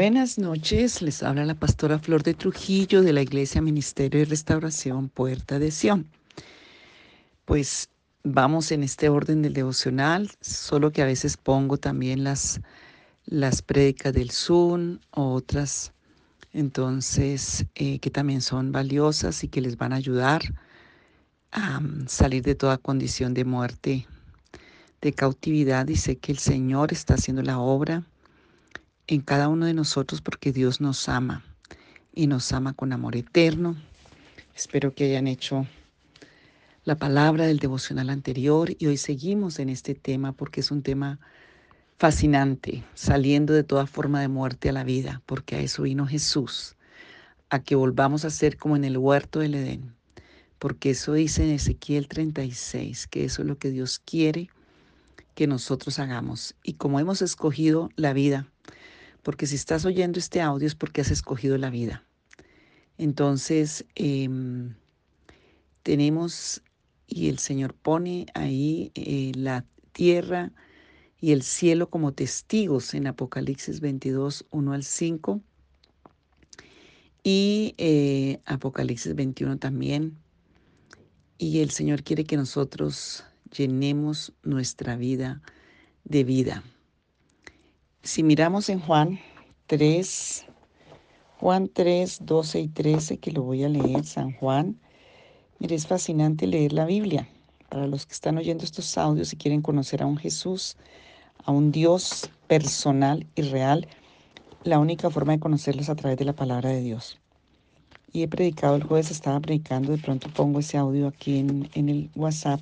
Buenas noches, les habla la pastora Flor de Trujillo de la Iglesia Ministerio de Restauración Puerta de Sion. Pues vamos en este orden del devocional, solo que a veces pongo también las, las prédicas del Zoom o otras, entonces, eh, que también son valiosas y que les van a ayudar a mm, salir de toda condición de muerte, de cautividad. Sé que el Señor está haciendo la obra en cada uno de nosotros porque Dios nos ama y nos ama con amor eterno. Espero que hayan hecho la palabra del devocional anterior y hoy seguimos en este tema porque es un tema fascinante, saliendo de toda forma de muerte a la vida, porque a eso vino Jesús, a que volvamos a ser como en el huerto del Edén, porque eso dice en Ezequiel 36, que eso es lo que Dios quiere que nosotros hagamos. Y como hemos escogido la vida, porque si estás oyendo este audio es porque has escogido la vida. Entonces, em, tenemos, y el Señor pone ahí eh, la tierra y el cielo como testigos en Apocalipsis 22, 1 al 5. Y eh, Apocalipsis 21 también. Y el Señor quiere que nosotros llenemos nuestra vida de vida. Si miramos en Juan 3, Juan 3, 12 y 13, que lo voy a leer, San Juan, mire, es fascinante leer la Biblia. Para los que están oyendo estos audios y quieren conocer a un Jesús, a un Dios personal y real, la única forma de conocerlos es a través de la palabra de Dios. Y he predicado, el jueves estaba predicando, de pronto pongo ese audio aquí en, en el WhatsApp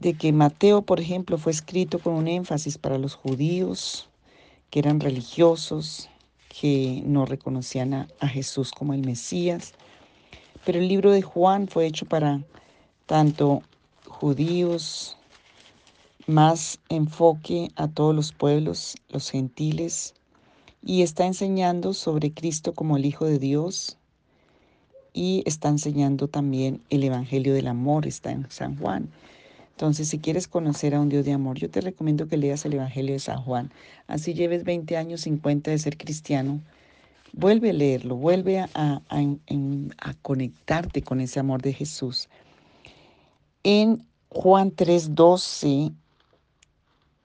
de que Mateo, por ejemplo, fue escrito con un énfasis para los judíos que eran religiosos, que no reconocían a, Jesús como el Mesías. Pero el libro de Juan fue hecho para tanto judíos, más enfoque a todos los pueblos, los gentiles, y está enseñando sobre Cristo como el Hijo de Dios, y está enseñando también el Evangelio del Amor, está en San Juan. Entonces, si quieres conocer a un Dios de amor, yo te recomiendo que leas el Evangelio de San Juan. Así lleves 20 años, 50 de ser cristiano. Vuelve a leerlo, vuelve a, conectarte con ese amor de Jesús. En Juan 3, 12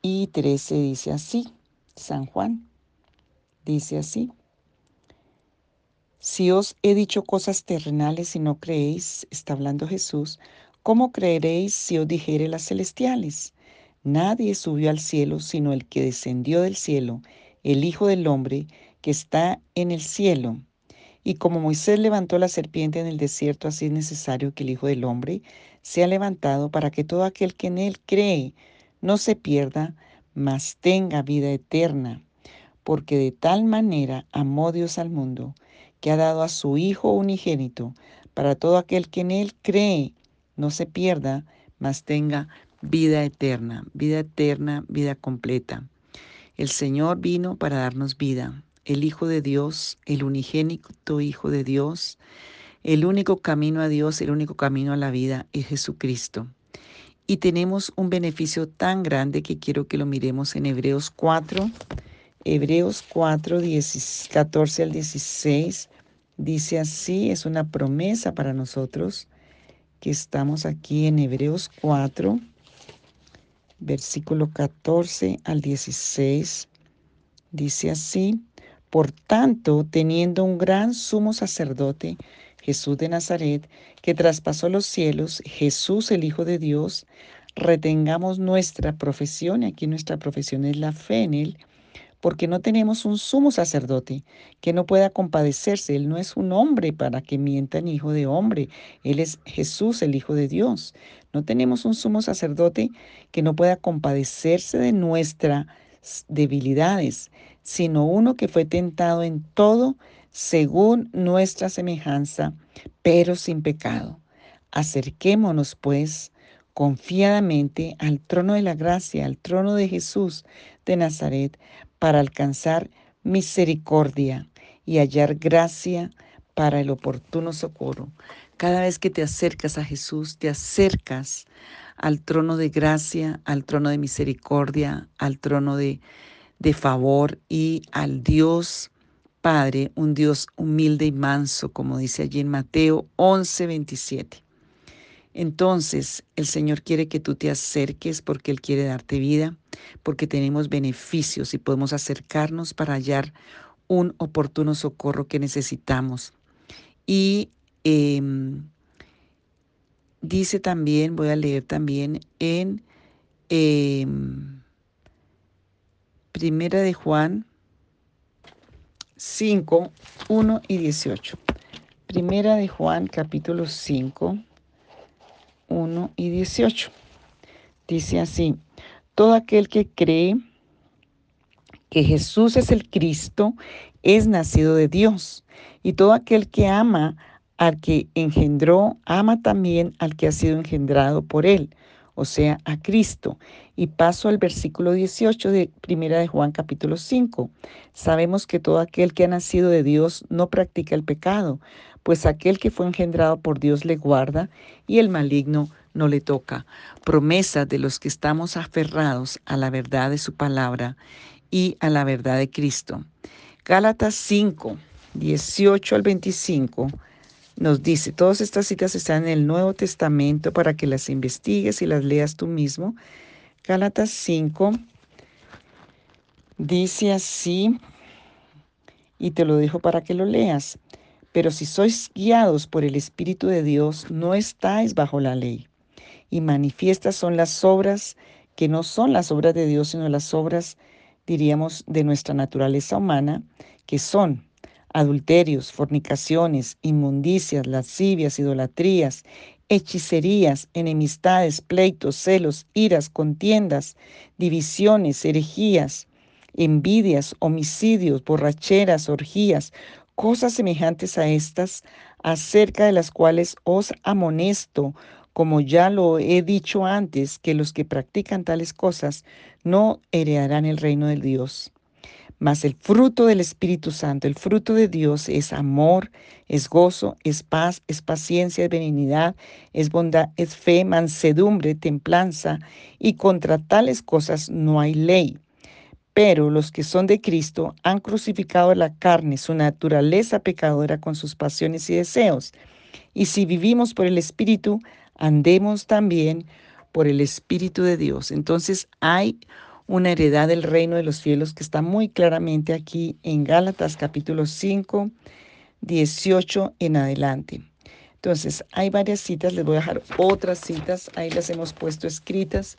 y 13 dice así, San Juan dice así. Si os he dicho cosas terrenales y no creéis, está hablando Jesús, ¿Cómo creeréis si os dijere las celestiales? Nadie subió al cielo sino el que descendió del cielo, el Hijo del Hombre que está en el cielo. Y como Moisés levantó la serpiente en el desierto, así es necesario que el Hijo del Hombre sea levantado para que todo aquel que en él cree no se pierda, mas tenga vida eterna. Porque de tal manera amó Dios al mundo, que ha dado a su Hijo unigénito, para todo aquel que en él cree no se pierda, mas tenga vida eterna, vida eterna, vida completa. El Señor vino para darnos vida, el Hijo de Dios, el unigénito Hijo de Dios, el único camino a Dios, el único camino a la vida es Jesucristo. Y tenemos un beneficio tan grande que quiero que lo miremos en Hebreos 4, Hebreos 4, 14 al 16. Dice así, es una promesa para nosotros que estamos aquí en Hebreos 4, versículo 14 al 16. Dice así, por tanto, teniendo un gran sumo sacerdote, Jesús de Nazaret, que traspasó los cielos, Jesús el Hijo de Dios, retengamos nuestra profesión, y aquí nuestra profesión es la fe en Él, porque no tenemos un sumo sacerdote que no pueda compadecerse. Él no es un hombre para que mienta ni hijo de hombre. Él es Jesús, el Hijo de Dios. No tenemos un sumo sacerdote que no pueda compadecerse de nuestras debilidades, sino uno que fue tentado en todo según nuestra semejanza, pero sin pecado. Acerquémonos, pues, confiadamente al trono de la gracia, al trono de Jesús de Nazaret, para alcanzar misericordia y hallar gracia para el oportuno socorro. Cada vez que te acercas a Jesús, te acercas al trono de gracia, al trono de misericordia, al trono de, de favor y al Dios Padre, un Dios humilde y manso, como dice allí en Mateo 11, 27. Entonces, el Señor quiere que tú te acerques porque Él quiere darte vida, porque tenemos beneficios y podemos acercarnos para hallar un oportuno socorro que necesitamos. Y em, dice también, voy a leer también en em, Primera de Juan 5, 1 y 18. Primera de Juan capítulo 5, 1 y 18. Dice así, todo aquel que cree que Jesús es el Cristo es nacido de Dios, y todo aquel que ama al que engendró, ama también al que ha sido engendrado por él o sea, a Cristo. Y paso al versículo 18 de Primera de Juan capítulo 5. Sabemos que todo aquel que ha nacido de Dios no practica el pecado, pues aquel que fue engendrado por Dios le guarda y el maligno no le toca. Promesa de los que estamos aferrados a la verdad de su palabra y a la verdad de Cristo. Gálatas 5, 18 al 25 nos dice, todas estas citas están en el Nuevo Testamento para que las investigues y las leas tú mismo. Gálatas 5 dice así, y te lo dejo para que lo leas. Pero si sois guiados por el Espíritu de Dios, no estáis bajo la ley. Y manifiestas son las obras que no son las obras de Dios, sino las obras, diríamos, de nuestra naturaleza humana, que son adulterios, fornicaciones, inmundicias, lascivias, idolatrías, hechicerías, enemistades, pleitos, celos, iras, contiendas, divisiones, herejías, envidias, homicidios, borracheras, orgías, cosas semejantes a estas, acerca de las cuales os amonesto, como ya lo he dicho antes, que los que practican tales cosas no heredarán el reino de Dios. Mas el fruto del Espíritu Santo, el fruto de Dios es amor, es gozo, es paz, es paciencia, es benignidad, es bondad, es fe, mansedumbre, templanza, y contra tales cosas no hay ley. Pero los que son de Cristo han crucificado la carne, su naturaleza pecadora con sus pasiones y deseos. Y si vivimos por el Espíritu, andemos también por el Espíritu de Dios. Entonces hay una heredad del reino de los cielos que está muy claramente aquí en Gálatas capítulo 5, 18 en adelante. Entonces, hay varias citas, les voy a dejar otras citas, ahí las hemos puesto escritas,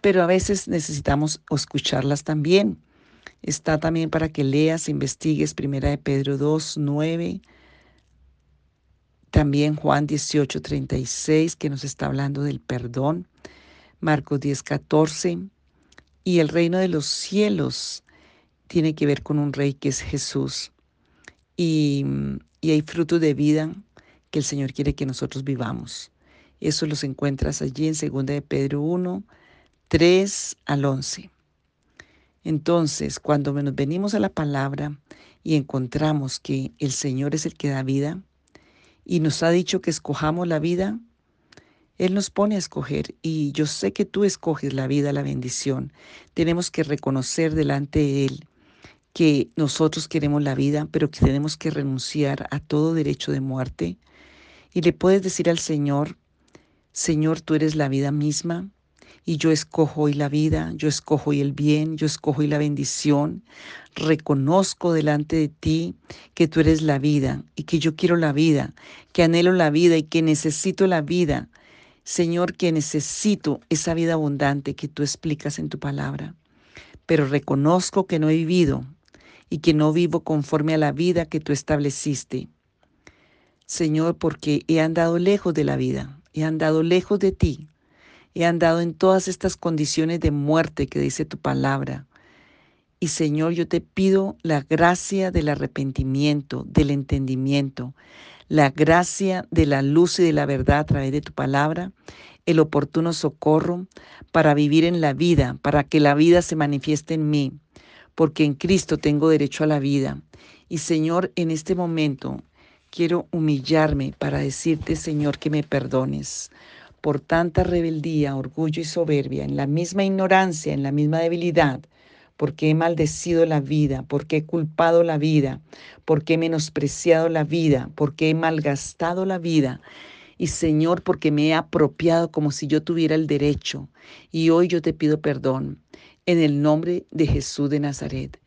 pero a veces necesitamos escucharlas también. Está también para que leas, investigues, primera de Pedro 2, 9, también Juan 18, 36, que nos está hablando del perdón, Marcos 10, 14, y el reino de los cielos tiene que ver con un rey que es Jesús. Y, hay fruto de vida que el Señor quiere que nosotros vivamos. Eso los encuentras allí en 2 de Pedro 1, 3 al 11. Entonces, cuando nos venimos a la palabra y encontramos que el Señor es el que da vida y nos ha dicho que escojamos la vida, él nos pone a escoger y yo sé que tú escoges la vida, la bendición. Tenemos que reconocer delante de Él que nosotros queremos la vida, pero que tenemos que renunciar a todo derecho de muerte. Y le puedes decir al Señor, Señor, tú eres la vida misma y yo escojo hoy la vida, yo escojo hoy el bien, yo escojo hoy la bendición. Reconozco delante de ti que tú eres la vida y que yo quiero la vida, que anhelo la vida y que necesito la vida Señor, que necesito esa vida abundante que tú explicas en tu palabra, pero reconozco que no he vivido y que no vivo conforme a la vida que tú estableciste. Señor, porque he andado lejos de la vida, he andado lejos de ti, he andado en todas estas condiciones de muerte que dice tu palabra. Y Señor, yo te pido la gracia del arrepentimiento, del entendimiento, la gracia de la luz y de la verdad a través de tu palabra, el oportuno socorro para vivir en la vida, para que la vida se manifieste en mí, porque en Cristo tengo derecho a la vida. Y Señor, en este momento quiero humillarme para decirte, Señor, que me perdones por tanta rebeldía, orgullo y soberbia, en la misma ignorancia, en la misma debilidad, porque he maldecido la vida, porque he culpado la vida, porque he menospreciado la vida, porque he malgastado la vida. Y Señor, porque me he apropiado como si yo tuviera el derecho. Y hoy yo te pido perdón en el nombre de Jesús de Nazaret.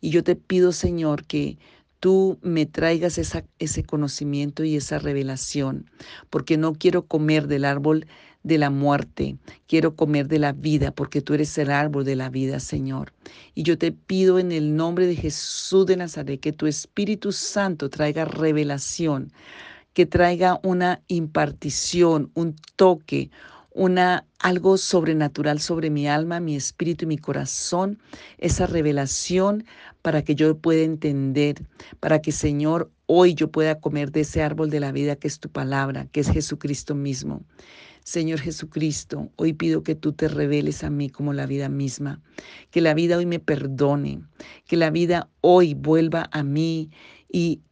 Y yo te pido, Señor, que tú me traigas ese conocimiento y esa revelación, porque no quiero comer del árbol de la muerte, quiero comer de la vida, porque tú eres el árbol de la vida, Señor. Y yo te pido en el nombre de Jesús de Nazaret que tu Espíritu Santo traiga revelación, que traiga una impartición, un toque, una algo sobrenatural sobre mi alma, mi espíritu y mi corazón, esa revelación para que yo pueda entender, para que Señor hoy yo pueda comer de ese árbol de la vida que es tu palabra, que es Jesucristo mismo. Señor Jesucristo, hoy pido que tú te reveles a mí como la vida misma, que la vida hoy me perdone, que la vida hoy vuelva a mí y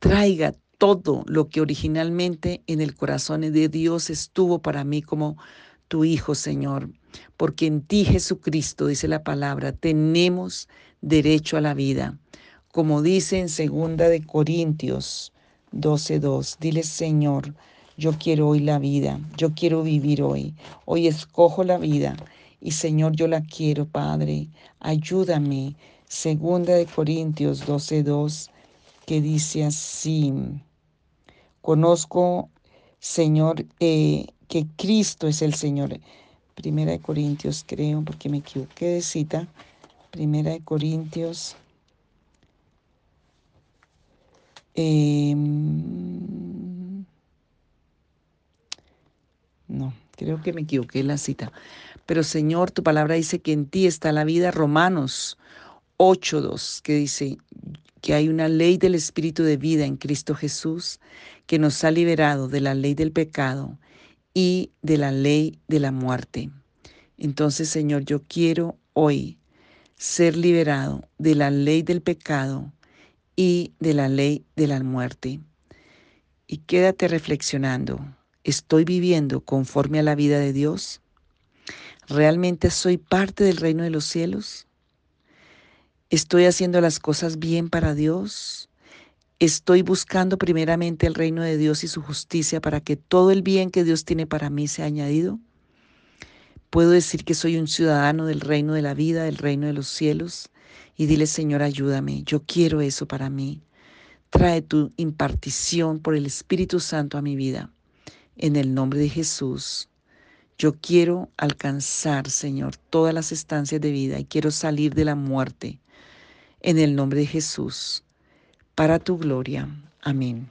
traiga todo lo que originalmente en el corazón de Dios estuvo para mí como tu Hijo, Señor. Porque en ti, Jesucristo, dice la palabra, tenemos derecho a la vida. Como dice en segunda de Corintios 12:2, dile, Señor, yo quiero hoy la vida, yo quiero vivir hoy. Hoy escojo la vida y Señor, yo la quiero, Padre. Ayúdame. Segunda de Corintios 12:2 que dice así: Conozco, Señor, eh, que Cristo es el Señor. Primera de Corintios, creo, porque me equivoqué de cita. Primera de Corintios. Eh, No, creo que me equivoqué en la cita. Pero Señor, tu palabra dice que en ti está la vida. Romanos 8.2, que dice que hay una ley del Espíritu de vida en Cristo Jesús que nos ha liberado de la ley del pecado y de la ley de la muerte. Entonces, Señor, yo quiero hoy ser liberado de la ley del pecado y de la ley de la muerte. Y quédate reflexionando. ¿Estoy viviendo conforme a la vida de Dios? ¿Realmente soy parte del reino de los cielos? ¿Estoy haciendo las cosas bien para Dios? ¿Estoy buscando primeramente el reino de Dios y su justicia para que todo el bien que Dios tiene para mí sea añadido? ¿Puedo decir que soy un ciudadano del reino de la vida, del reino de los cielos? Y dile, Señor, ayúdame, yo quiero eso para mí. Trae tu impartición por el Espíritu Santo a mi vida en el nombre de Jesús. Yo quiero alcanzar, Señor, todas las estancias de vida y quiero salir de la muerte en el nombre de Jesús, para tu gloria. Amén.